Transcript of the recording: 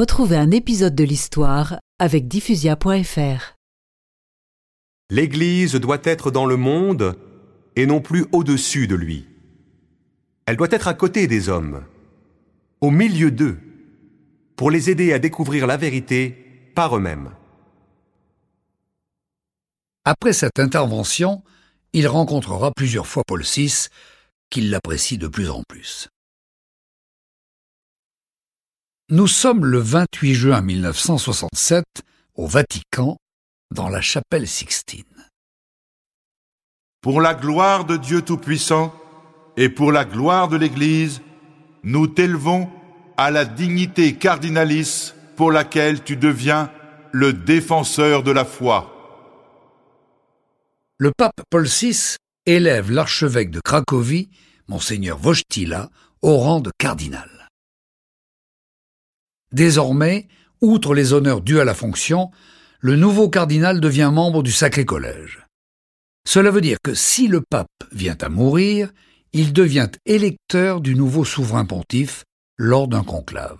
Retrouvez un épisode de l'histoire avec diffusia.fr. L'Église doit être dans le monde et non plus au-dessus de lui. Elle doit être à côté des hommes, au milieu d'eux, pour les aider à découvrir la vérité par eux-mêmes. Après cette intervention, il rencontrera plusieurs fois Paul VI, qui l'apprécie de plus en plus. Nous sommes le 28 juin 1967 au Vatican, dans la chapelle Sixtine. Pour la gloire de Dieu Tout-Puissant et pour la gloire de l'Église, nous t'élevons à la dignité cardinalice pour laquelle tu deviens le défenseur de la foi. Le pape Paul VI élève l'archevêque de Cracovie, monseigneur Wojtyla, au rang de cardinal. Désormais, outre les honneurs dus à la fonction, le nouveau cardinal devient membre du Sacré Collège. Cela veut dire que si le pape vient à mourir, il devient électeur du nouveau souverain pontife lors d'un conclave.